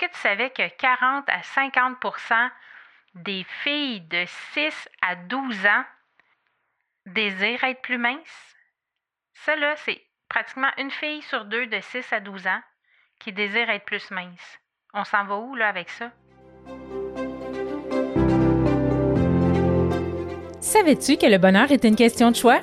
que tu savais que 40 à 50% des filles de 6 à 12 ans désirent être plus minces? Ça, là, c'est pratiquement une fille sur deux de 6 à 12 ans qui désire être plus mince. On s'en va où, là, avec ça? Savais-tu que le bonheur est une question de choix?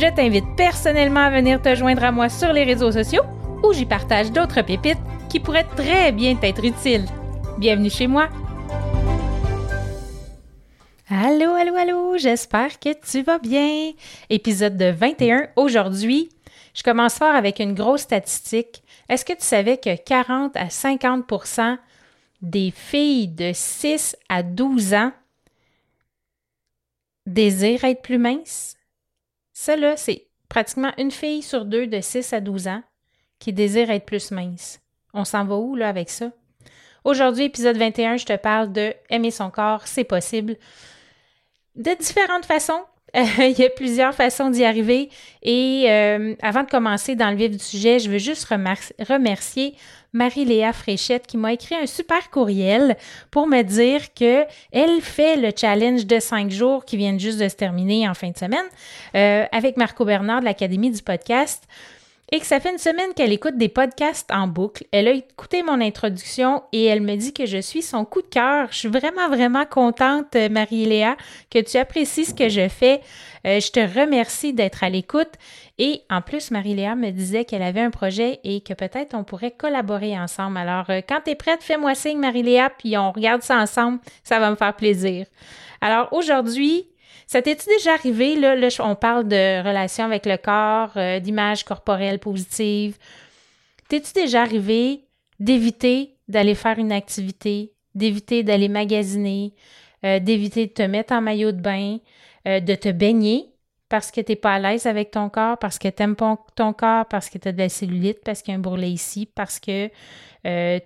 Je t'invite personnellement à venir te joindre à moi sur les réseaux sociaux où j'y partage d'autres pépites qui pourraient très bien t'être utiles. Bienvenue chez moi. Allô, allô, allô, j'espère que tu vas bien. Épisode de 21 aujourd'hui. Je commence fort avec une grosse statistique. Est-ce que tu savais que 40 à 50% des filles de 6 à 12 ans désirent être plus minces? Ça, là, c'est pratiquement une fille sur deux de 6 à 12 ans qui désire être plus mince. On s'en va où, là, avec ça? Aujourd'hui, épisode 21, je te parle de aimer son corps, c'est possible. De différentes façons. il y a plusieurs façons d'y arriver. Et euh, avant de commencer dans le vif du sujet, je veux juste remercier Marie-Léa Fréchette qui m'a écrit un super courriel pour me dire que elle fait le challenge de cinq jours qui vient juste de se terminer en fin de semaine euh, avec Marco Bernard de l'Académie du podcast et que ça fait une semaine qu'elle écoute des podcasts en boucle. Elle a écouté mon introduction et elle me dit que je suis son coup de cœur. Je suis vraiment, vraiment contente, euh, Marie-Léa, que tu apprécies ce que je fais. Euh, je te remercie d'être à l'écoute. Et en plus, Marie-Léa me disait qu'elle avait un projet et que peut-être on pourrait collaborer ensemble. Alors, euh, quand tu es prête, fais-moi signe, Marie-Léa, puis on regarde ça ensemble. Ça va me faire plaisir. Alors, aujourd'hui, ça t'est-tu déjà arrivé, là, on parle de relations avec le corps, euh, d'image corporelle positive. T'es-tu déjà arrivé d'éviter d'aller faire une activité, d'éviter d'aller magasiner, euh, d'éviter de te mettre en maillot de bain, euh, de te baigner parce que tu n'es pas à l'aise avec ton corps, parce que tu pas ton corps, parce que tu as de la cellulite, parce qu'il y a un bourrelet ici, parce que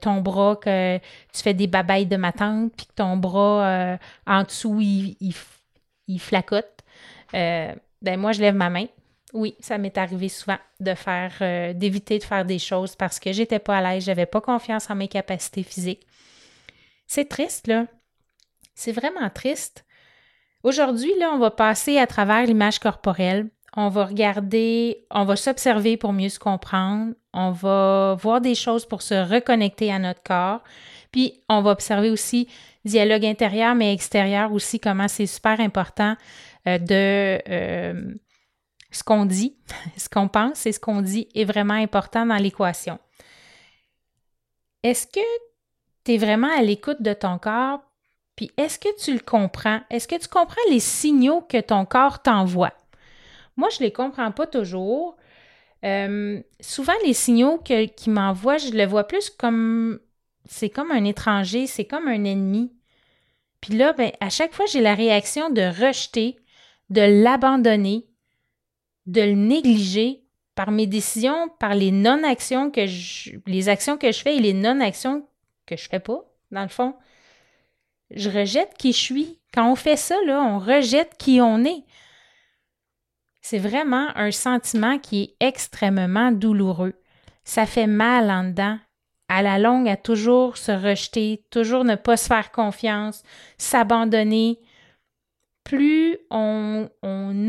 ton bras, que tu fais des babayes de ma tante, puis que ton bras en dessous, il, il, il flacote, euh, ben moi, je lève ma main. Oui, ça m'est arrivé souvent de faire, euh, d'éviter de faire des choses parce que j'étais pas à l'aise, j'avais pas confiance en mes capacités physiques. C'est triste, là. C'est vraiment triste. Aujourd'hui, là, on va passer à travers l'image corporelle. On va regarder, on va s'observer pour mieux se comprendre. On va voir des choses pour se reconnecter à notre corps. Puis, on va observer aussi dialogue intérieur, mais extérieur aussi, comment c'est super important euh, de euh, ce qu'on dit, ce qu'on pense et ce qu'on dit est vraiment important dans l'équation. Est-ce que tu es vraiment à l'écoute de ton corps? Puis est-ce que tu le comprends? Est-ce que tu comprends les signaux que ton corps t'envoie? Moi, je ne les comprends pas toujours. Euh, souvent, les signaux qu'il m'envoie, je le vois plus comme c'est comme un étranger, c'est comme un ennemi. Puis là, ben, à chaque fois, j'ai la réaction de rejeter, de l'abandonner, de le négliger par mes décisions, par les non-actions que je, les actions que je fais et les non-actions que je fais pas, dans le fond. Je rejette qui je suis. Quand on fait ça, on rejette qui on est. C'est vraiment un sentiment qui est extrêmement douloureux. Ça fait mal en dedans à la longue, à toujours se rejeter, toujours ne pas se faire confiance, s'abandonner, plus on,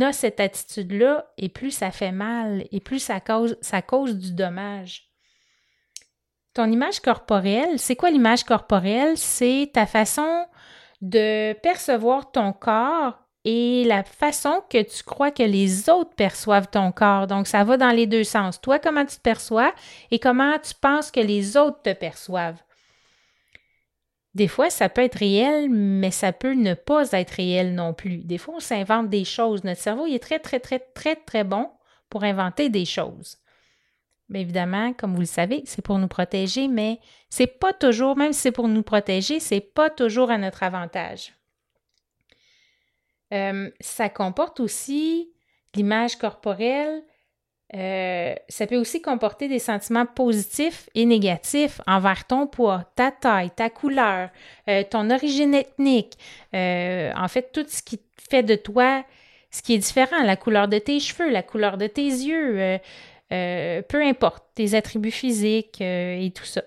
a cette attitude-là, et plus ça fait mal, et plus ça cause, ça cause du dommage. Ton image corporelle, c'est quoi l'image corporelle? C'est ta façon de percevoir ton corps et la façon que tu crois que les autres perçoivent ton corps. Donc, ça va dans les deux sens. Toi, comment tu te perçois et comment tu penses que les autres te perçoivent. Des fois, ça peut être réel, mais ça peut ne pas être réel non plus. Des fois, on s'invente des choses. Notre cerveau, est très, très, très, très, très bon pour inventer des choses. Mais évidemment, comme vous le savez, c'est pour nous protéger, mais c'est pas toujours, même si c'est pour nous protéger, c'est pas toujours à notre avantage. Euh, ça comporte aussi l'image corporelle. Euh, ça peut aussi comporter des sentiments positifs et négatifs envers ton poids, ta taille, ta couleur, euh, ton origine ethnique. en fait, tout ce qui fait de toi ce qui est différent, la couleur de tes cheveux, la couleur de tes yeux, peu importe, tes attributs physiques et tout ça.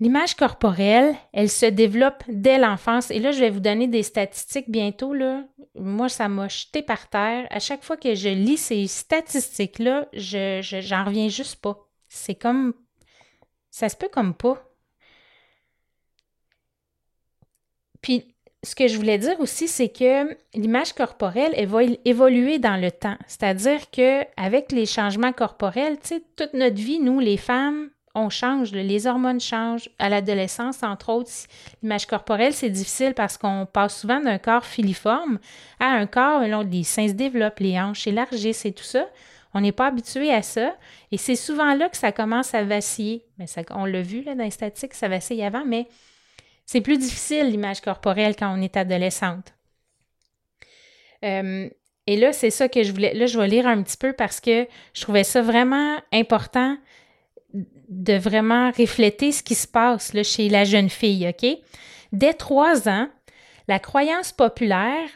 L'image corporelle, elle se développe dès l'enfance. Et là, je vais vous donner des statistiques bientôt. Là. Moi, ça m'a jeté par terre. À chaque fois que je lis ces statistiques-là, je, j'en reviens juste pas. C'est comme. Ça se peut comme pas. Puis, ce que je voulais dire aussi, c'est que l'image corporelle, elle va évoluer dans le temps. C'est-à-dire qu'avec les changements corporels, tu sais, toute notre vie, nous, les femmes, on change, les hormones changent. À l'adolescence, entre autres, l'image corporelle, c'est difficile parce qu'on passe souvent d'un corps filiforme à un corps où les seins se développent, les hanches s'élargissent et tout ça. On n'est pas habitué à ça. Et c'est souvent là que ça commence à vaciller. Mais on l'a vu là, dans les statistiques, ça vacille avant, mais c'est plus difficile l'image corporelle quand on est adolescente. Euh, et là, c'est ça que je voulais. Là, je vais lire un petit peu parce que je trouvais ça vraiment important de vraiment refléter ce qui se passe chez la jeune fille, OK? Dès trois ans, la croyance populaire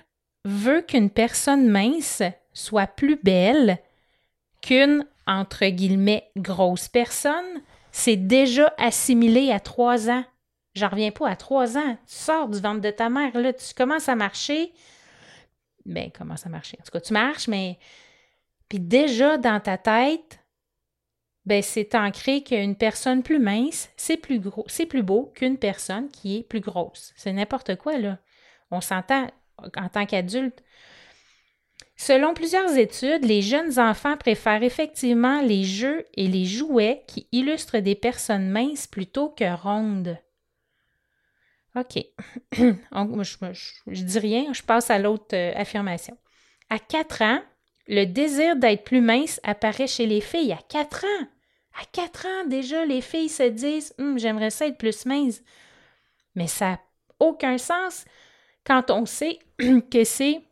veut qu'une personne mince soit plus belle qu'une, entre guillemets, grosse personne. C'est déjà assimilé à trois ans. J'en reviens pas à trois ans. Tu sors du ventre de ta mère, là, tu commences à marcher. Ben, comment ça marcher? En tout cas, tu marches, mais. Puis déjà, dans ta tête, ben c'est ancré qu'une personne plus mince, c'est plus c'est plus beau qu'une personne qui est plus grosse. C'est n'importe quoi, là. On s'entend en tant qu'adulte. Selon plusieurs études, les jeunes enfants préfèrent effectivement les jeux et les jouets qui illustrent des personnes minces plutôt que rondes. OK. je, dis rien, je passe à l'autre euh, affirmation. À 4 ans, le désir d'être plus mince apparaît chez les filles à 4 ans. À 4 ans déjà, les filles se disent hum, J'aimerais ça être plus mince. Mais ça n'a aucun sens quand on sait que c'est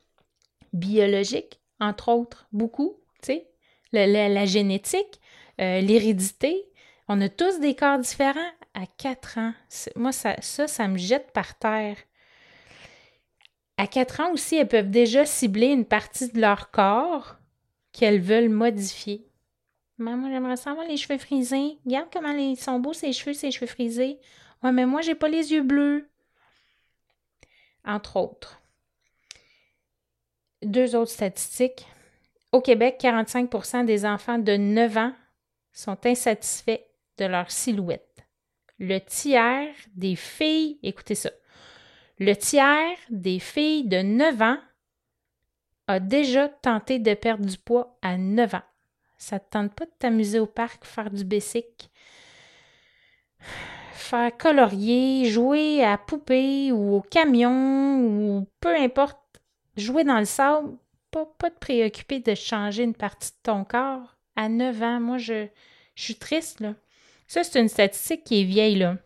biologique, entre autres, beaucoup, tu la, génétique, euh, l'hérédité. On a tous des corps différents à 4 ans. Moi, ça, ça, me jette par terre. À 4 ans aussi, elles peuvent déjà cibler une partie de leur corps qu'elles veulent modifier. Maman, j'aimerais savoir les cheveux frisés. Regarde comment ils sont beaux, ces cheveux, ces cheveux frisés. Ouais, mais moi, j'ai pas les yeux bleus. Entre autres. Deux autres statistiques. Au Québec, 45% des enfants de 9 ans sont insatisfaits de leur silhouette. Le tiers des filles, écoutez ça, le tiers des filles de 9 ans a déjà tenté de perdre du poids à 9 ans. Ça te tente pas de t'amuser au parc, faire du basic, faire colorier, jouer à poupée ou au camion ou peu importe, jouer dans le sable, pas, pas te préoccuper de changer une partie de ton corps. À 9 ans, moi, je, je suis triste, là. Ça, c'est une statistique qui est vieille, là.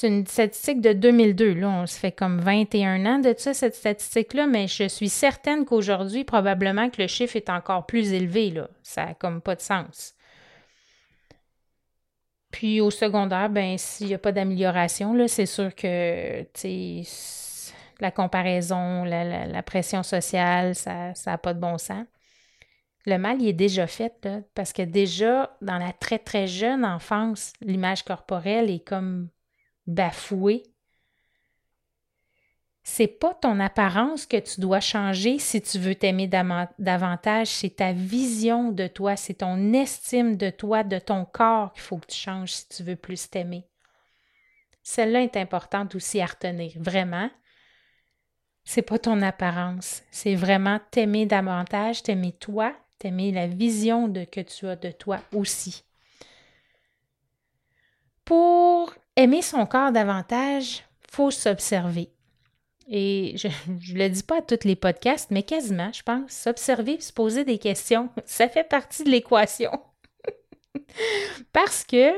C'est une statistique de 2002. Là, on se fait comme 21 ans de ça, cette statistique-là, mais je suis certaine qu'aujourd'hui, probablement que le chiffre est encore plus élevé. Là. Ça n'a comme pas de sens. Puis au secondaire, ben s'il n'y a pas d'amélioration, c'est sûr que la comparaison, la, pression sociale, ça n'a pas de bon sens le mal, il est déjà fait, parce que déjà, dans la très, très jeune enfance, l'image corporelle est comme bafouée. C'est pas ton apparence que tu dois changer si tu veux t'aimer davantage, c'est ta vision de toi, c'est ton estime de toi, de ton corps qu'il faut que tu changes si tu veux plus t'aimer. Celle-là est importante aussi à retenir, vraiment. c'est pas ton apparence, c'est vraiment t'aimer davantage, t'aimer toi, t'aimer la vision que tu as de toi aussi. Pour aimer son corps davantage, faut s'observer. Et je ne le dis pas à tous les podcasts, mais quasiment, je pense, s'observer, se poser des questions, ça fait partie de l'équation. Parce que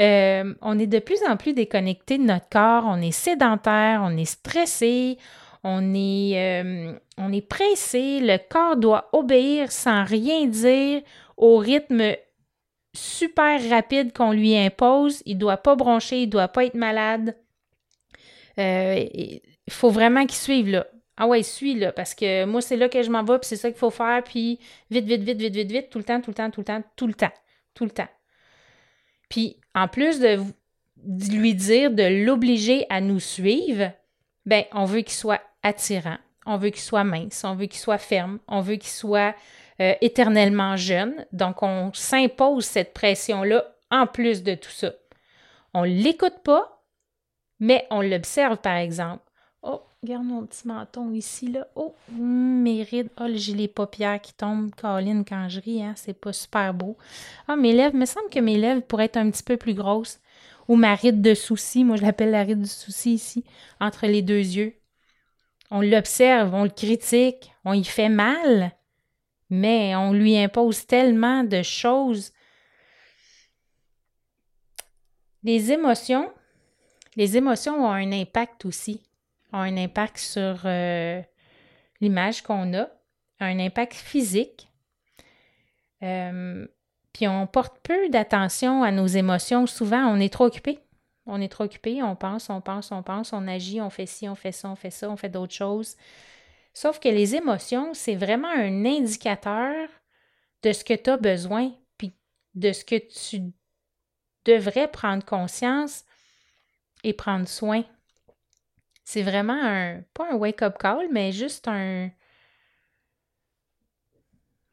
euh, on est de plus en plus déconnecté de notre corps, on est sédentaire, on est stressé, on est, euh, on est pressé, le corps doit obéir sans rien dire au rythme super rapide qu'on lui impose. Il ne doit pas broncher, il ne doit pas être malade. Euh, il faut vraiment qu'il suive là. Ah ouais, suis là, parce que moi, c'est là que je m'en vais, puis c'est ça qu'il faut faire, puis vite, vite, vite, vite, vite, vite, tout le temps, tout le temps, tout le temps, tout le temps, tout le temps. Puis, en plus de lui dire, de l'obliger à nous suivre, ben, on veut qu'il soit attirant, on veut qu'il soit mince, on veut qu'il soit ferme, on veut qu'il soit euh, éternellement jeune. Donc, on s'impose cette pression-là en plus de tout ça. On ne l'écoute pas, mais on l'observe, par exemple. Oh, regarde mon petit menton ici, là. Oh, mes rides. Oh, j'ai les paupières qui tombent, Caroline, quand je ris, hein. C'est pas super beau. Ah, mes lèvres, il me semble que mes lèvres pourraient être un petit peu plus grosses. Ou ma ride de souci, moi je l'appelle la ride du souci ici, entre les deux yeux. On l'observe, on le critique, on y fait mal, mais on lui impose tellement de choses. Les émotions, les émotions ont un impact aussi, ont un impact sur euh, l'image qu'on a, un impact physique. Euh, puis on porte peu d'attention à nos émotions. Souvent, on est trop occupé. On est trop occupé, on pense, on pense, on pense, on agit, on fait ci, on fait ça, on fait ça, on fait d'autres choses. Sauf que les émotions, c'est vraiment un indicateur de ce que tu as besoin, puis de ce que tu devrais prendre conscience et prendre soin. C'est vraiment un, pas un wake-up call, mais juste un,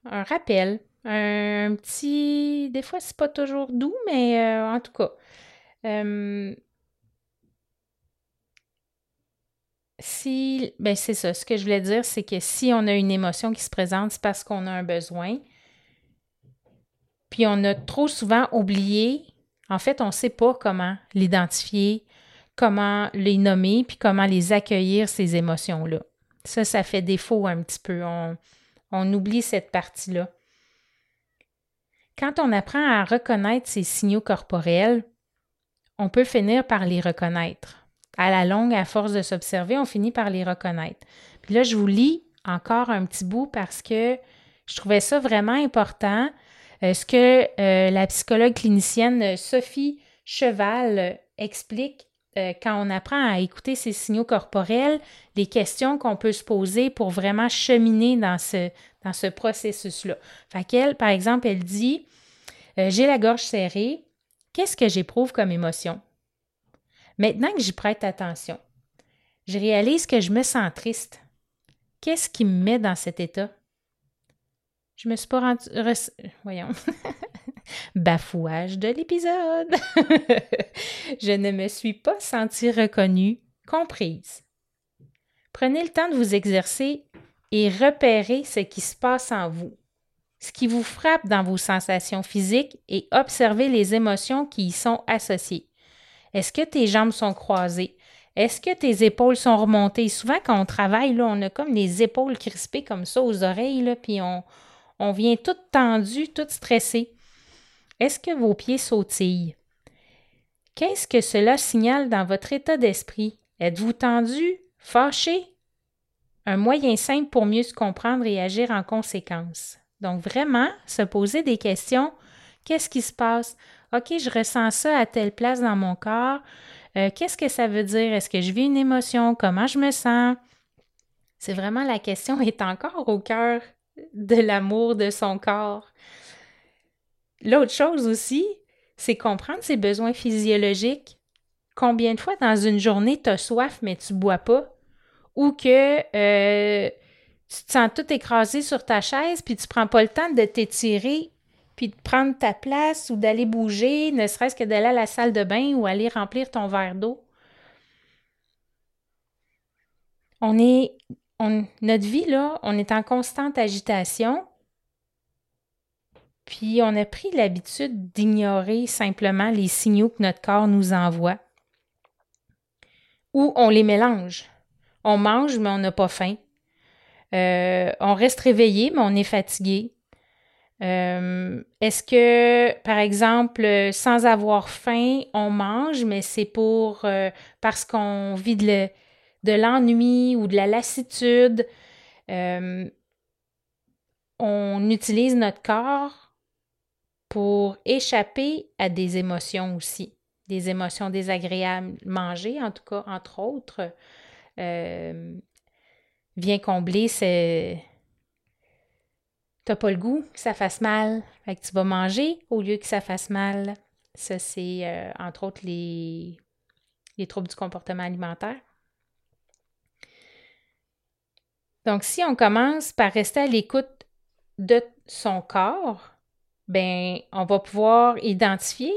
un rappel, un, petit, des fois c'est pas toujours doux, mais euh, en tout cas, euh, si, ben c'est ça, ce que je voulais dire, c'est que si on a une émotion qui se présente, c'est parce qu'on a un besoin. Puis on a trop souvent oublié, en fait, on ne sait pas comment l'identifier, comment les nommer, puis comment les accueillir, ces émotions-là. Ça, ça fait défaut un petit peu. On, on oublie cette partie-là. Quand on apprend à reconnaître ces signaux corporels, on peut finir par les reconnaître. À la longue, à force de s'observer, on finit par les reconnaître. Puis là, je vous lis encore un petit bout parce que je trouvais ça vraiment important. Euh, ce que euh, la psychologue clinicienne Sophie Cheval explique euh, quand on apprend à écouter ces signaux corporels, les questions qu'on peut se poser pour vraiment cheminer dans ce, dans ce processus-là. Fait qu'elle, par exemple, elle dit J'ai la gorge serrée, Qu'est-ce que j'éprouve comme émotion? Maintenant que j'y prête attention, je réalise que je me sens triste. Qu'est-ce qui me met dans cet état? Je me suis pas rendu. Voyons. Bafouage de l'épisode. je ne me suis pas sentie reconnue, comprise. Prenez le temps de vous exercer et repérez ce qui se passe en vous ce qui vous frappe dans vos sensations physiques et observez les émotions qui y sont associées. Est-ce que tes jambes sont croisées? Est-ce que tes épaules sont remontées? Souvent, quand on travaille, on a comme les épaules crispées comme ça aux oreilles, puis on, on vient tout tendu, tout stressé. Est-ce que vos pieds sautillent? Qu'est-ce que cela signale dans votre état d'esprit? Êtes-vous tendu, fâché? Un moyen simple pour mieux se comprendre et agir en conséquence. Donc, vraiment, se poser des questions. Qu'est-ce qui se passe? OK, je ressens ça à telle place dans mon corps. Euh, qu'est-ce que ça veut dire? Est-ce que je vis une émotion? Comment je me sens? C'est vraiment la question est encore au cœur de l'amour de son corps. L'autre chose aussi, c'est comprendre ses besoins physiologiques. Combien de fois dans une journée tu as soif mais tu bois pas? Ou que euh, tu te sens tout écrasé sur ta chaise, puis tu prends pas le temps de t'étirer, puis de prendre ta place ou d'aller bouger, ne serait-ce que d'aller à la salle de bain ou aller remplir ton verre d'eau. On est notre vie, là, on est en constante agitation, puis on a pris l'habitude d'ignorer simplement les signaux que notre corps nous envoie. Ou on les mélange. On mange, mais on n'a pas faim. Euh, on reste réveillé, mais on est fatigué. Euh, est-ce que, par exemple, sans avoir faim, on mange, mais c'est pour euh, parce qu'on vit de l'ennui ou de la lassitude? on utilise notre corps pour échapper à des émotions aussi, des émotions désagréables. Manger, en tout cas, entre autres, vient combler c'est T'as pas le goût que ça fasse mal, que tu vas manger au lieu que ça fasse mal. Ça, c'est euh, entre autres les, les troubles du comportement alimentaire. Donc, si on commence par rester à l'écoute de son corps, ben, on va pouvoir identifier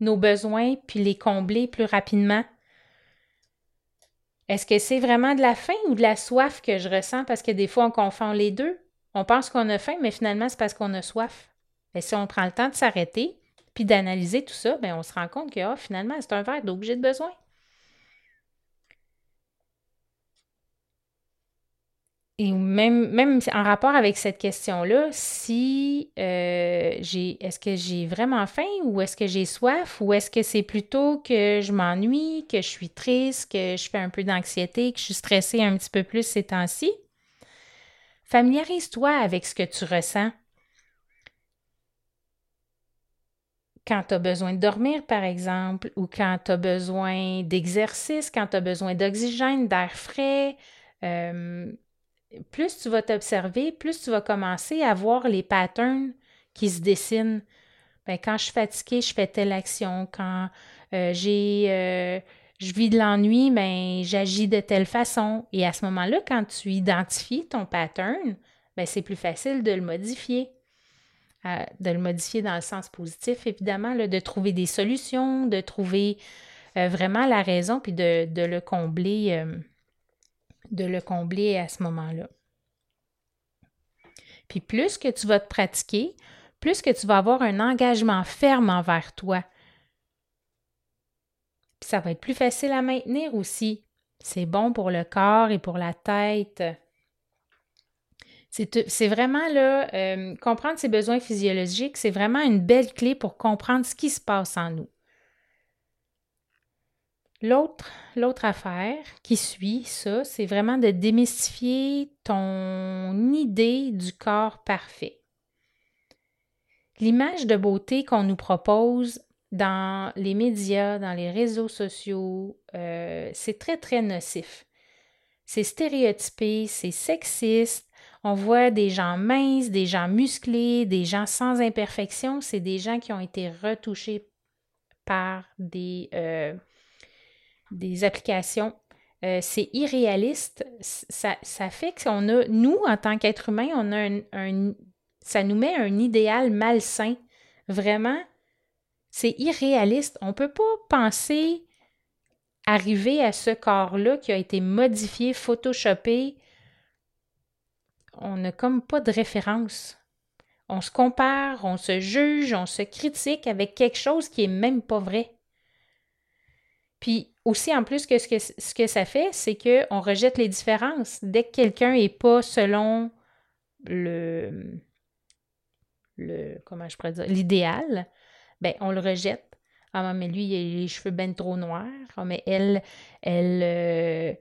nos besoins puis les combler plus rapidement est-ce que c'est vraiment de la faim ou de la soif que je ressens? Parce que des fois, on confond les deux. On pense qu'on a faim, mais finalement, c'est parce qu'on a soif. Et si on prend le temps de s'arrêter puis d'analyser tout ça, bien, on se rend compte que ah, finalement, c'est un verre d'eau j'ai de besoin. Et même, en rapport avec cette question-là, si euh, est-ce que j'ai vraiment faim ou est-ce que j'ai soif ou est-ce que c'est plutôt que je m'ennuie, que je suis triste, que je fais un peu d'anxiété, que je suis stressée un petit peu plus ces temps-ci? Familiarise-toi avec ce que tu ressens. Quand tu as besoin de dormir, par exemple, ou quand tu as besoin d'exercice, quand tu as besoin d'oxygène, d'air frais, euh, plus tu vas t'observer, plus tu vas commencer à voir les patterns qui se dessinent. Ben, quand je suis fatiguée, je fais telle action. Quand euh, j'ai euh, je vis de l'ennui, ben, j'agis de telle façon. Et à ce moment-là, quand tu identifies ton pattern, ben, c'est plus facile de le modifier. Euh, de le modifier dans le sens positif, évidemment, de trouver des solutions, de trouver vraiment la raison, puis de, le combler de le combler à ce moment-là. Puis plus que tu vas te pratiquer, plus que tu vas avoir un engagement ferme envers toi. Ça va être plus facile à maintenir aussi. C'est bon pour le corps et pour la tête. C'est vraiment là, euh, comprendre ses besoins physiologiques, c'est vraiment une belle clé pour comprendre ce qui se passe en nous. L'autre, l'autre affaire qui suit ça, c'est vraiment de démystifier ton idée du corps parfait. L'image de beauté qu'on nous propose dans les médias, dans les réseaux sociaux, euh, c'est très, très nocif. C'est stéréotypé, c'est sexiste. On voit des gens minces, des gens musclés, des gens sans imperfection. C'est des gens qui ont été retouchés par des, euh, des applications. Euh, c'est irréaliste. Ça, ça fait qu'on a, nous, en tant qu'être humain, on a un, ça nous met un idéal malsain. Vraiment, c'est irréaliste. On ne peut pas penser arriver à ce corps-là qui a été modifié, photoshopé. On n'a comme pas de référence. On se compare, on se juge, on se critique avec quelque chose qui est même pas vrai. Puis aussi, en plus, que ce que, ce ça fait, c'est qu'on rejette les différences. Dès que quelqu'un n'est pas selon le, le comment l'idéal, ben on le rejette. Ah, mais lui, il a les cheveux ben trop noirs. Ah, mais elle, elle, euh,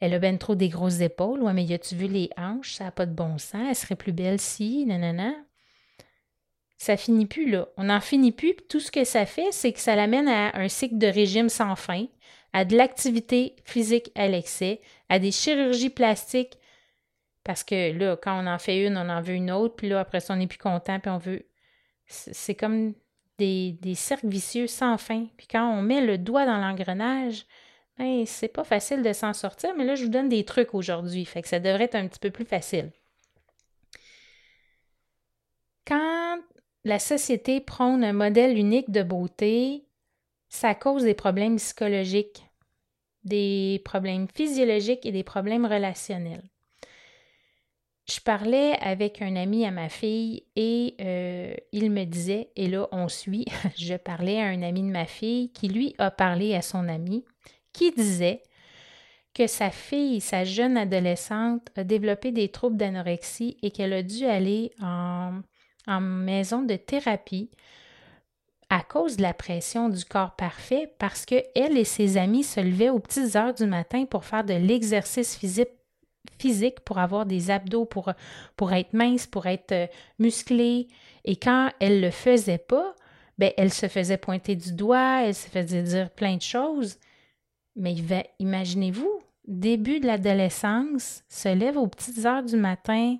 elle a ben trop des grosses épaules. Ouais, mais y a-tu vu les hanches? Ça n'a pas de bon sens. Elle serait plus belle si, nanana. Ça finit plus, là. On n'en finit plus. Tout ce que ça fait, c'est que ça l'amène à un cycle de régime sans fin, à de l'activité physique à l'excès, à des chirurgies plastiques, parce que là, quand on en fait une, on en veut une autre, puis là, après ça, on n'est plus content, puis on veut. C'est comme des, des, cercles vicieux sans fin. Puis quand on met le doigt dans l'engrenage, ben, c'est pas facile de s'en sortir, mais là, je vous donne des trucs aujourd'hui, fait que ça devrait être un petit peu plus facile. Quand la société prône un modèle unique de beauté, ça cause des problèmes psychologiques des problèmes physiologiques et des problèmes relationnels. Je parlais avec un ami à ma fille et euh, il me disait, et là on suit, je parlais à un ami de ma fille qui lui a parlé à son ami, qui disait que sa fille, sa jeune adolescente, a développé des troubles d'anorexie et qu'elle a dû aller en, maison de thérapie à cause de la pression du corps parfait parce que elle et ses amis se levaient aux petites heures du matin pour faire de l'exercice physique physique pour avoir des abdos, pour, être mince, pour être euh, musclée. Et quand elle le faisait pas, ben, elle se faisait pointer du doigt, elle se faisait dire plein de choses. Mais imaginez-vous, début de l'adolescence, se lève aux petites heures du matin,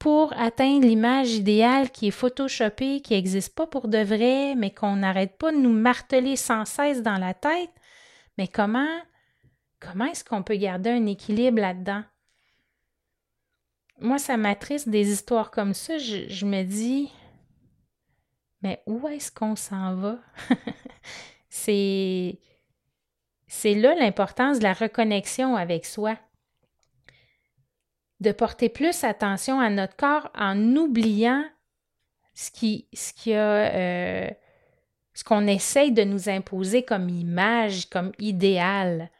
pour atteindre l'image idéale qui est photoshopée, qui n'existe pas pour de vrai, mais qu'on n'arrête pas de nous marteler sans cesse dans la tête. Mais comment, comment est-ce qu'on peut garder un équilibre là-dedans? Moi, ça m'attriste des histoires comme ça. Je, me dis, mais où est-ce qu'on s'en va? c'est, c'est là l'importance de la reconnexion avec soi de porter plus attention à notre corps en oubliant ce qui, ce qui a, euh, ce qu'on essaye de nous imposer comme image, comme idéal.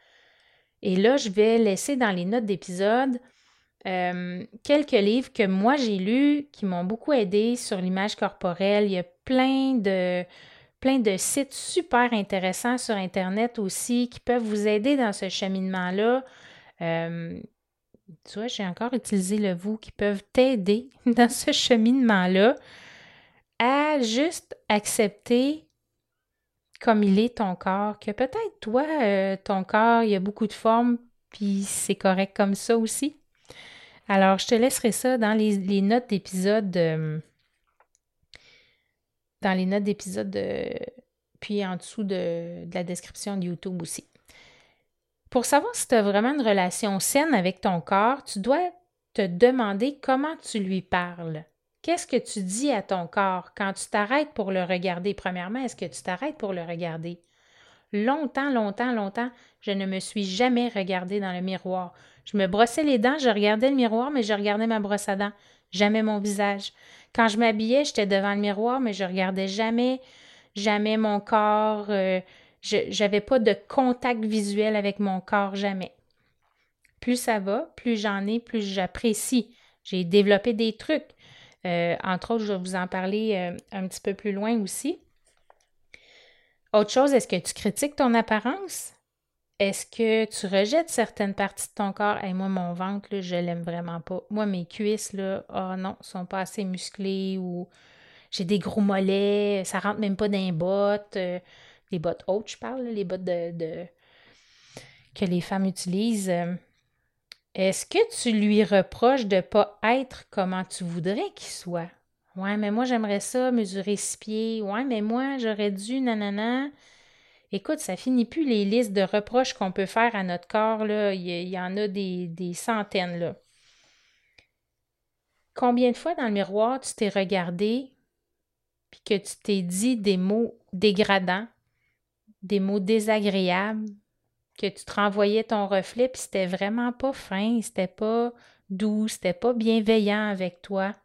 Et là, je vais laisser dans les notes d'épisode euh, quelques livres que moi j'ai lus qui m'ont beaucoup aidé sur l'image corporelle. Il y a plein de, plein de sites super intéressants sur Internet aussi qui peuvent vous aider dans ce cheminement-là. Euh, tu vois, j'ai encore utilisé le vous qui peuvent t'aider dans ce cheminement-là à juste accepter comme il est ton corps, que peut-être toi, euh, ton corps, il y a beaucoup de formes, puis c'est correct comme ça aussi. Alors, je te laisserai ça dans les, notes d'épisode. Euh, dans les notes d'épisode, euh, puis en dessous de, de la description de YouTube aussi. Pour savoir si tu as vraiment une relation saine avec ton corps, tu dois te demander comment tu lui parles. Qu'est-ce que tu dis à ton corps quand tu t'arrêtes pour le regarder? Premièrement, est-ce que tu t'arrêtes pour le regarder? Longtemps, longtemps, longtemps, je ne me suis jamais regardée dans le miroir. Je me brossais les dents, je regardais le miroir, mais je regardais ma brosse à dents, jamais mon visage. Quand je m'habillais, j'étais devant le miroir, mais je regardais jamais, jamais mon corps. Euh, je n'avais pas de contact visuel avec mon corps jamais. Plus ça va, plus j'en ai, plus j'apprécie. J'ai développé des trucs. Euh, entre autres, je vais vous en parler euh, un petit peu plus loin aussi. Autre chose, est-ce que tu critiques ton apparence? Est-ce que tu rejettes certaines parties de ton corps? Et moi, mon ventre, là, je l'aime vraiment pas. Moi, mes cuisses, là, oh non, sont pas assez musclées ou j'ai des gros mollets, ça rentre même pas dans les bottes. Euh, les bottes hautes, je parle, les bottes de, que les femmes utilisent. Est-ce que tu lui reproches de ne pas être comment tu voudrais qu'il soit? Ouais, mais moi, j'aimerais ça, mesurer six pieds. Ouais, mais moi, j'aurais dû, nanana. Écoute, ça finit plus les listes de reproches qu'on peut faire à notre corps, là. Il y, en a des, des centaines, là. Combien de fois dans le miroir tu t'es regardé puis que tu t'es dit des mots dégradants des mots désagréables, que tu te renvoyais ton reflet, puis c'était vraiment pas fin, c'était pas doux, c'était pas bienveillant avec toi.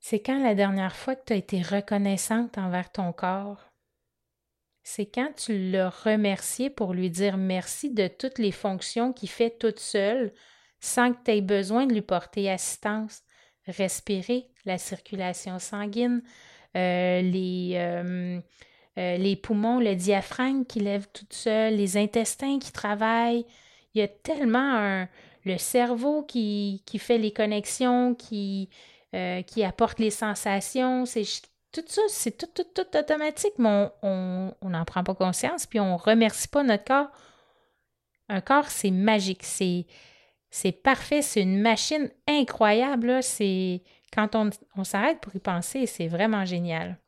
C'est quand la dernière fois que tu as été reconnaissante envers ton corps? C'est quand tu l'as remercié pour lui dire merci de toutes les fonctions qu'il fait toute seule sans que tu aies besoin de lui porter assistance? Respirer, la circulation sanguine, euh, les, euh, euh, les poumons, le diaphragme qui lève tout seul, les intestins qui travaillent. Il y a tellement un, le cerveau qui, qui fait les connexions, qui, qui apporte les sensations. C'est tout ça, c'est tout, tout, tout automatique, mais on n'en prend pas conscience, puis on ne remercie pas notre corps. Un corps, c'est magique, c'est, c'est parfait, c'est une machine incroyable. C'est quand on, s'arrête pour y penser, c'est vraiment génial.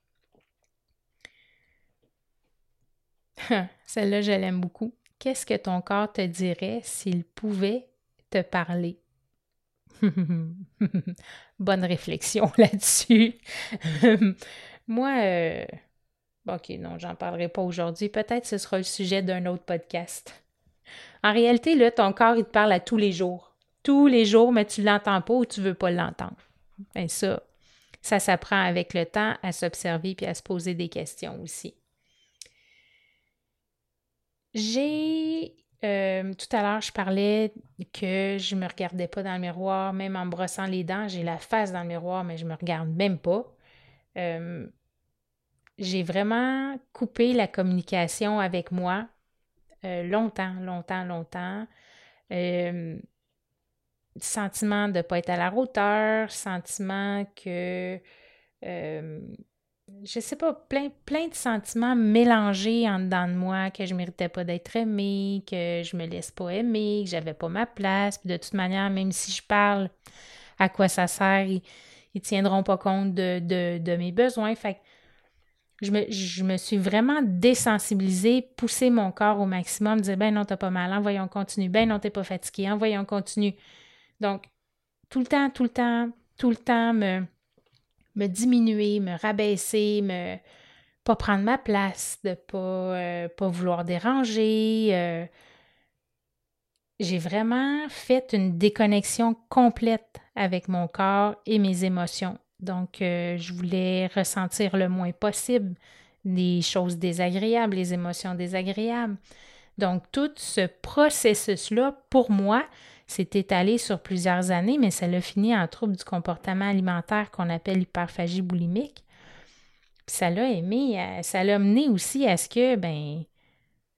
Celle-là, je l'aime beaucoup. Qu'est-ce que ton corps te dirait s'il pouvait te parler? Bonne réflexion là-dessus. Moi, euh, ok, non, j'en parlerai pas aujourd'hui. Peut-être ce sera le sujet d'un autre podcast. En réalité, là, ton corps, il te parle à tous les jours. Tous les jours, mais tu ne l'entends pas ou tu ne veux pas l'entendre. Bien, ça, ça s'apprend avec le temps à s'observer puis à se poser des questions aussi. J'ai euh, tout à l'heure, je parlais que je me regardais pas dans le miroir, même en brossant les dents, j'ai la face dans le miroir, mais je me regarde même pas. Euh, j'ai vraiment coupé la communication avec moi euh, longtemps, longtemps, longtemps. sentiment de ne pas être à la hauteur, sentiment que je sais pas, plein, plein de sentiments mélangés en dedans de moi, que je méritais pas d'être aimée, que je me laisse pas aimer, que j'avais pas ma place. Puis de toute manière, même si je parle, à quoi ça sert, ils, ne tiendront pas compte de, mes besoins. Fait je me, je me, suis vraiment désensibilisée, poussé mon corps au maximum, dire ben non, t'as pas mal, envoyons continue, ben non, t'es pas fatigué, envoyons continue. Donc, tout le temps, tout le temps, tout le temps me me diminuer, me rabaisser, me pas prendre ma place, de pas, euh, pas vouloir déranger. Euh. J'ai vraiment fait une déconnexion complète avec mon corps et mes émotions. Donc, euh, je voulais ressentir le moins possible les choses désagréables, les émotions désagréables. Donc, tout ce processus-là, pour moi, s'est étalé sur plusieurs années, mais ça l'a fini en trouble du comportement alimentaire qu'on appelle hyperphagie boulimique. Ça l'a aimé, euh, ça l'a mené aussi à ce que, ben,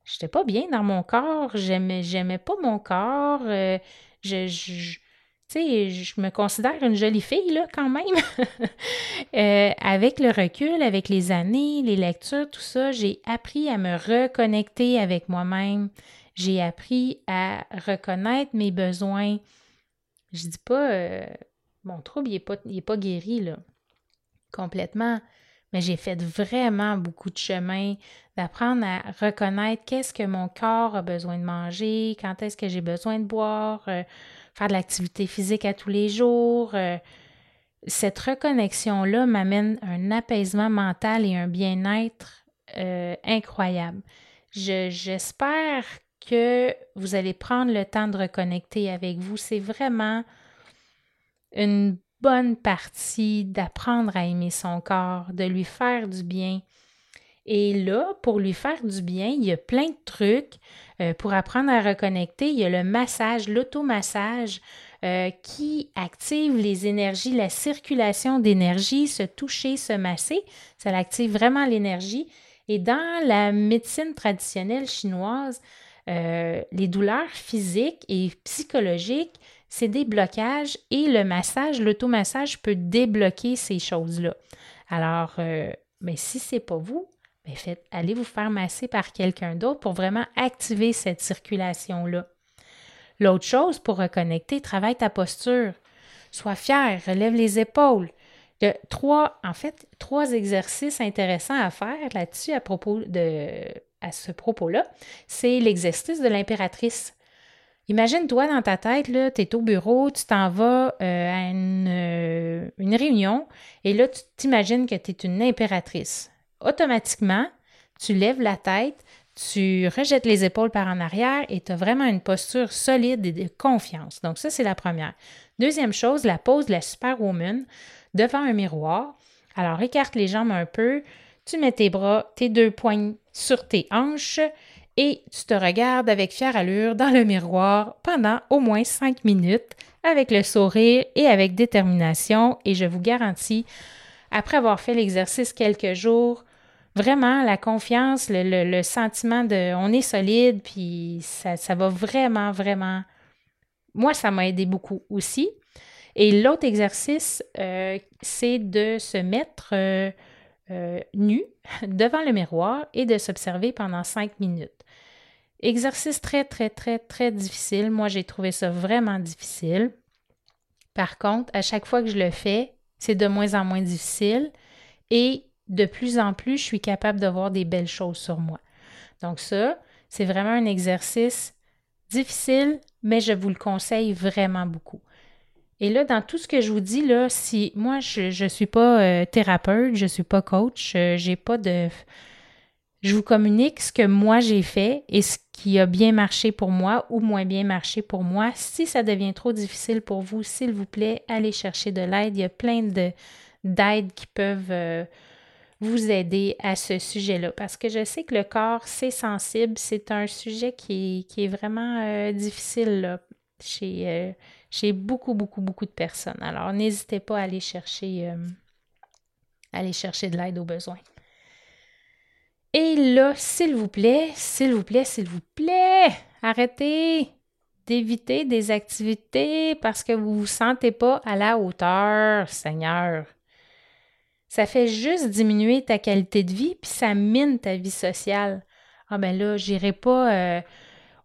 j'étais pas bien dans mon corps, j'aimais, j'aimais pas mon corps, euh, je, je je me considère une jolie fille, là, quand même. Euh, avec le recul, avec les années, les lectures, tout ça, j'ai appris à me reconnecter avec moi-même. J'ai appris à reconnaître mes besoins. Je dis pas, euh, mon trouble, il n'est pas, pas guéri, là, complètement. Mais j'ai fait vraiment beaucoup de chemin d'apprendre à reconnaître qu'est-ce que mon corps a besoin de manger, quand est-ce que j'ai besoin de boire, euh, faire de l'activité physique à tous les jours. Euh. cette reconnexion-là m'amène un apaisement mental et un bien-être incroyable. j'espère que vous allez prendre le temps de reconnecter avec vous. C'est vraiment une bonne partie d'apprendre à aimer son corps, de lui faire du bien. Et là, pour lui faire du bien, il y a plein de trucs. Euh, pour apprendre à reconnecter, il y a le massage, l'automassage euh, qui active les énergies, la circulation d'énergie, se toucher, se masser. Ça active vraiment l'énergie. Et dans la médecine traditionnelle chinoise, euh, les douleurs physiques et psychologiques, c'est des blocages et le massage, l'automassage peut débloquer ces choses-là. Alors, euh, mais si ce n'est pas vous, ben faites, allez vous faire masser par quelqu'un d'autre pour vraiment activer cette circulation-là. L'autre chose pour reconnecter, travaille ta posture. Sois fier, relève les épaules. trois, en fait, trois exercices intéressants à faire là-dessus à propos de à ce propos-là, c'est l'exercice de l'impératrice. Imagine-toi dans ta tête, tu es au bureau, tu t'en vas euh, à euh, une, réunion et là, tu t'imagines que tu es une impératrice. Automatiquement, tu lèves la tête, tu rejettes les épaules par en arrière et tu as vraiment une posture solide et de confiance. Donc, ça, c'est la première. Deuxième chose, la pose de la superwoman devant un miroir. Alors, écarte les jambes un peu, tu mets tes bras, tes deux poignes sur tes hanches et tu te regardes avec fière allure dans le miroir pendant au moins cinq minutes avec le sourire et avec détermination et je vous garantis, après avoir fait l'exercice quelques jours, vraiment la confiance, le, sentiment de on est solide, puis ça, va vraiment, vraiment. Moi, ça m'a aidé beaucoup aussi. Et l'autre exercice, euh, c'est de se mettre euh, euh, nu devant le miroir et de s'observer pendant cinq minutes. Exercice très, très, très, très difficile. Moi, j'ai trouvé ça vraiment difficile. Par contre, à chaque fois que je le fais, c'est de moins en moins difficile et de plus en plus, je suis capable de voir des belles choses sur moi. Donc ça, c'est vraiment un exercice difficile, mais je vous le conseille vraiment beaucoup. Et là, dans tout ce que je vous dis, là, si moi, je ne suis pas euh, thérapeute, je ne suis pas coach, euh, j'ai pas de. Je vous communique ce que moi j'ai fait et ce qui a bien marché pour moi ou moins bien marché pour moi. Si ça devient trop difficile pour vous, s'il vous plaît, allez chercher de l'aide. Il y a plein d'aides qui peuvent euh, vous aider à ce sujet-là. Parce que je sais que le corps, c'est sensible. C'est un sujet qui est, vraiment euh, difficile chez, euh, chez beaucoup, beaucoup, beaucoup de personnes. Alors, n'hésitez pas à aller chercher, aller chercher de l'aide aux besoins. Et là, s'il vous plaît, s'il vous plaît, s'il vous plaît, arrêtez d'éviter des activités parce que vous ne vous sentez pas à la hauteur, Seigneur. Ça fait juste diminuer ta qualité de vie, puis ça mine ta vie sociale. Ah ben là, j'irai pas euh,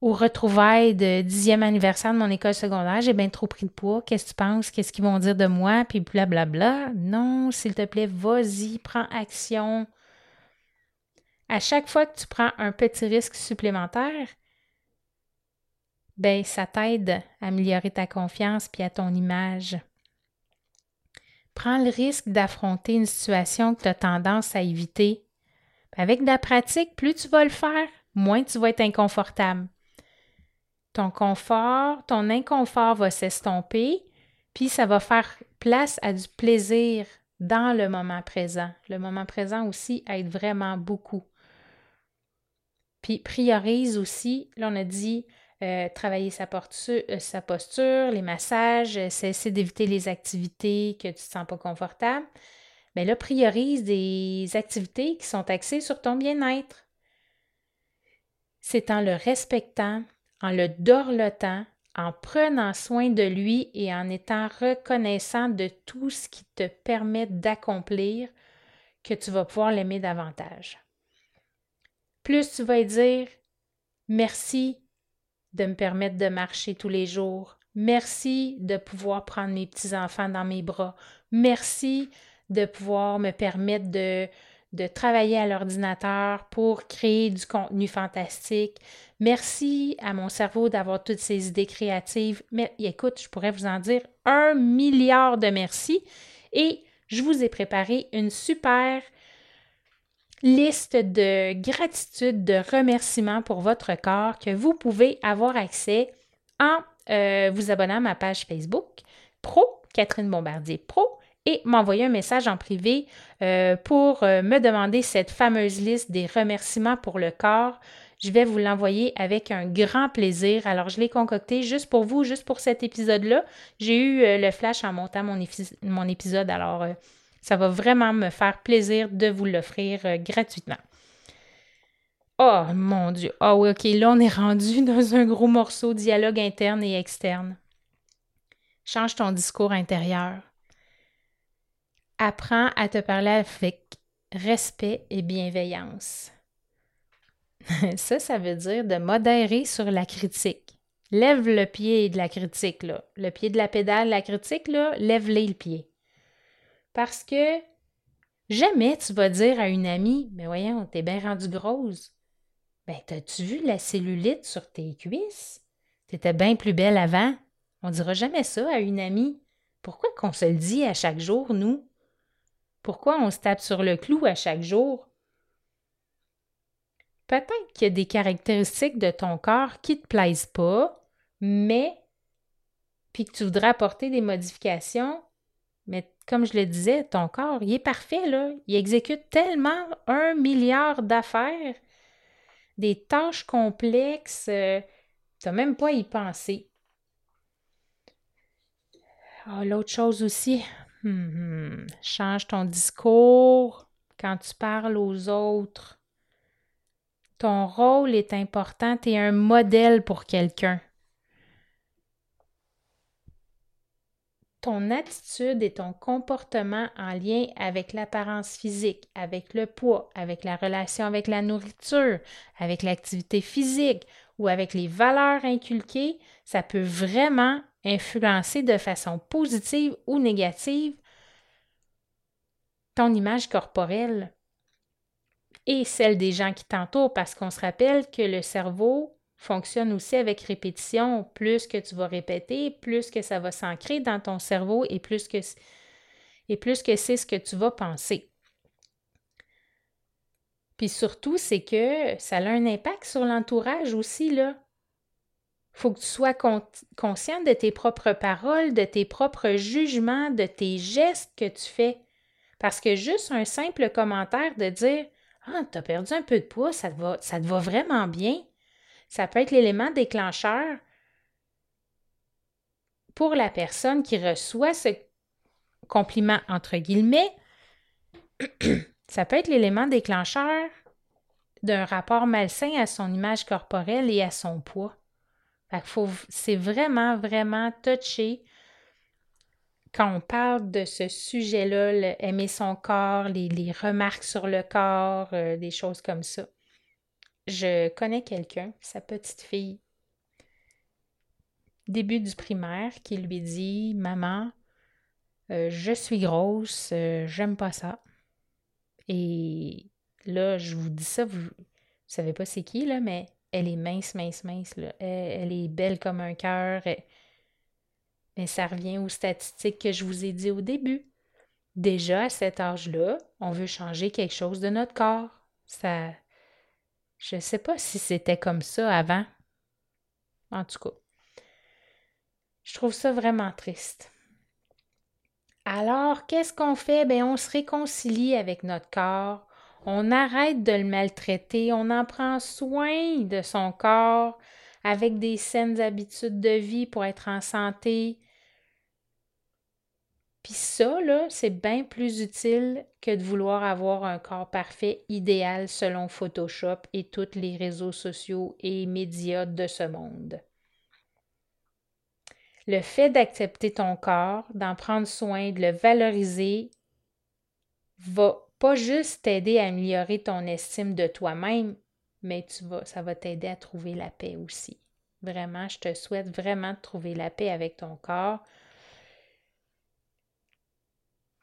au retrouvailles de dixième anniversaire de mon école secondaire, j'ai bien trop pris de poids, qu'est-ce que tu penses, qu'est-ce qu'ils vont dire de moi, puis blablabla. Non, s'il te plaît, vas-y, prends action à chaque fois que tu prends un petit risque supplémentaire, ben ça t'aide à améliorer ta confiance puis à ton image. Prends le risque d'affronter une situation que tu as tendance à éviter. Avec de la pratique, plus tu vas le faire, moins tu vas être inconfortable. Ton confort, ton inconfort va s'estomper, puis ça va faire place à du plaisir dans le moment présent. Le moment présent aussi aide vraiment beaucoup. Puis priorise aussi, là on a dit euh, travailler sa, posture, euh, sa posture, les massages, euh, cesser d'éviter les activités que tu ne te sens pas confortable. Mais là, priorise des activités qui sont axées sur ton bien-être. C'est en le respectant, en le dorlotant, en prenant soin de lui et en étant reconnaissant de tout ce qui te permet d'accomplir que tu vas pouvoir l'aimer davantage plus tu vas dire merci de me permettre de marcher tous les jours. Merci de pouvoir prendre mes petits-enfants dans mes bras. Merci de pouvoir me permettre de, de travailler à l'ordinateur pour créer du contenu fantastique. Merci à mon cerveau d'avoir toutes ces idées créatives. Mais écoute, je pourrais vous en dire un milliard de merci. Et je vous ai préparé une super liste de gratitude, de remerciements pour votre corps que vous pouvez avoir accès en euh, vous abonnant à ma page Facebook Pro, Catherine Bombardier Pro, et m'envoyer un message en privé euh, pour euh, me demander cette fameuse liste des remerciements pour le corps. Je vais vous l'envoyer avec un grand plaisir. Alors, je l'ai concocté juste pour vous, juste pour cet épisode-là. J'ai eu le flash en montant mon, épisode. Alors, ça va vraiment me faire plaisir de vous l'offrir euh, gratuitement. Oh mon Dieu. Ah oui, ok, là on est rendu dans un gros morceau dialogue interne et externe. Change ton discours intérieur. Apprends à te parler avec respect et bienveillance. ça, ça veut dire de modérer sur la critique. Lève le pied de la critique, là. Le pied de la pédale, la critique, là, lève-les le pied. Parce que jamais tu vas dire à une amie, mais voyons, t'es bien rendue grosse. Ben, t'as-tu vu la cellulite sur tes cuisses? T'étais bien plus belle avant. On dira jamais ça à une amie. Pourquoi qu'on se le dit à chaque jour, nous? Pourquoi on se tape sur le clou à chaque jour? Peut-être qu'il y a des caractéristiques de ton corps qui ne te plaisent pas, mais puis que tu voudrais apporter des modifications, mais comme je le disais, ton corps, il est parfait, là. Il exécute tellement un milliard d'affaires, des tâches complexes, euh, tu n'as même pas à y penser. Ah, l'autre chose aussi, hum, hum, change ton discours quand tu parles aux autres. Ton rôle est important, tu un modèle pour quelqu'un. ton attitude et ton comportement en lien avec l'apparence physique, avec le poids, avec la relation avec la nourriture, avec l'activité physique ou avec les valeurs inculquées, ça peut vraiment influencer de façon positive ou négative ton image corporelle et celle des gens qui t'entourent parce qu'on se rappelle que le cerveau fonctionne aussi avec répétition. Plus que tu vas répéter, plus que ça va s'ancrer dans ton cerveau et plus que, c'est ce que tu vas penser. Puis surtout, c'est que ça a un impact sur l'entourage aussi, là. Faut que tu sois conscient de tes propres paroles, de tes propres jugements, de tes gestes que tu fais. Parce que juste un simple commentaire de dire Ah, t'as perdu un peu de poids, ça te ça te va vraiment bien. Ça peut être l'élément déclencheur pour la personne qui reçoit ce compliment entre guillemets. ça peut être l'élément déclencheur d'un rapport malsain à son image corporelle et à son poids c'est vraiment, vraiment touché quand on parle de ce sujet-là, aimer son corps, les, remarques sur le corps, euh, des choses comme ça. Je connais quelqu'un, sa petite fille, début du primaire, qui lui dit Maman, euh, je suis grosse, euh, j'aime pas ça. Et là, je vous dis ça, vous, vous savez pas c'est qui, là, mais elle est mince, mince, mince. Elle, est belle comme un cœur. Mais ça revient aux statistiques que je vous ai dit au début. Déjà, à cet âge-là, on veut changer quelque chose de notre corps. Ça. Je ne sais pas si c'était comme ça avant. En tout cas. Je trouve ça vraiment triste. Alors, qu'est-ce qu'on fait? Bien, on se réconcilie avec notre corps on arrête de le maltraiter, on en prend soin de son corps avec des saines habitudes de vie pour être en santé. Puis ça, c'est bien plus utile que de vouloir avoir un corps parfait, idéal selon Photoshop et tous les réseaux sociaux et médias de ce monde. Le fait d'accepter ton corps, d'en prendre soin, de le valoriser, va pas juste t'aider à améliorer ton estime de toi-même, mais ça va t'aider à trouver la paix aussi. Vraiment, je te souhaite vraiment de trouver la paix avec ton corps.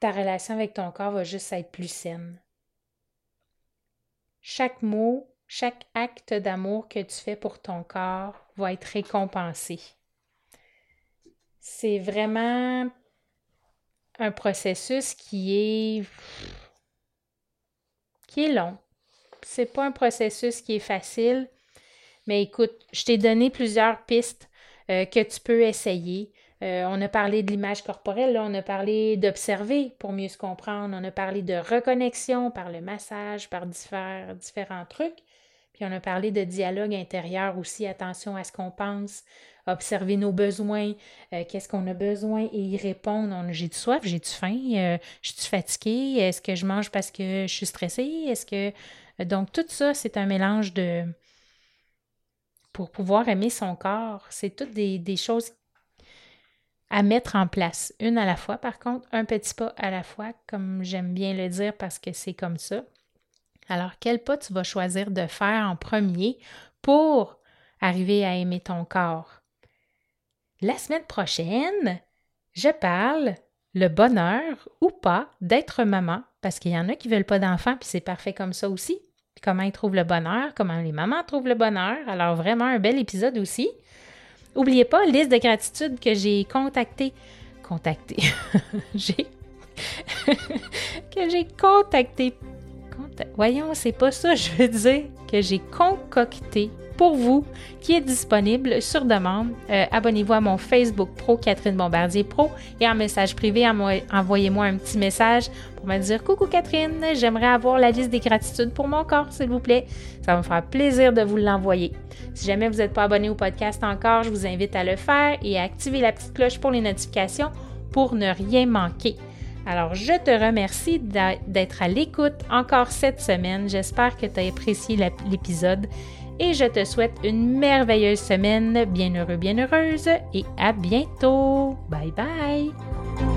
Ta relation avec ton corps va juste être plus saine. Chaque mot, chaque acte d'amour que tu fais pour ton corps va être récompensé. C'est vraiment un processus qui est qui est long. C'est pas un processus qui est facile, mais écoute, je t'ai donné plusieurs pistes euh, que tu peux essayer. Euh, on a parlé de l'image corporelle, on a parlé d'observer pour mieux se comprendre, on a parlé de reconnexion par le massage, par différents trucs. Puis on a parlé de dialogue intérieur aussi, attention à ce qu'on pense, observer nos besoins, euh, qu'est-ce qu'on a besoin et y répondre. J'ai-tu soif, j'ai-tu faim, euh, je suis fatiguée, est-ce que je mange parce que je suis stressée, est-ce que... Donc tout ça, c'est un mélange de... Pour pouvoir aimer son corps, c'est toutes des, des choses à mettre en place, une à la fois par contre, un petit pas à la fois, comme j'aime bien le dire parce que c'est comme ça. Alors, quel pas tu vas choisir de faire en premier pour arriver à aimer ton corps? La semaine prochaine, je parle le bonheur ou pas d'être maman, parce qu'il y en a qui ne veulent pas d'enfants, puis c'est parfait comme ça aussi. comment ils trouvent le bonheur, comment les mamans trouvent le bonheur. Alors, vraiment un bel épisode aussi. N'oubliez pas, liste de gratitude que j'ai contacté. Contacté. j'ai. que j'ai contacté Voyons, c'est pas ça, je veux dire que j'ai concocté pour vous qui est disponible sur demande. Euh, abonnez-vous à mon Facebook Pro, Catherine Bombardier Pro, et en message privé, envoyez-moi un petit message pour me dire Coucou Catherine, j'aimerais avoir la liste des gratitudes pour mon corps, s'il vous plaît. Ça va me faire plaisir de vous l'envoyer. Si jamais vous n'êtes pas abonné au podcast encore, je vous invite à le faire et à activer la petite cloche pour les notifications pour ne rien manquer. Alors, je te remercie d'être à l'écoute encore cette semaine. J'espère que tu as apprécié l'épisode et je te souhaite une merveilleuse semaine, bien heureux, bien heureuse et à bientôt. Bye bye!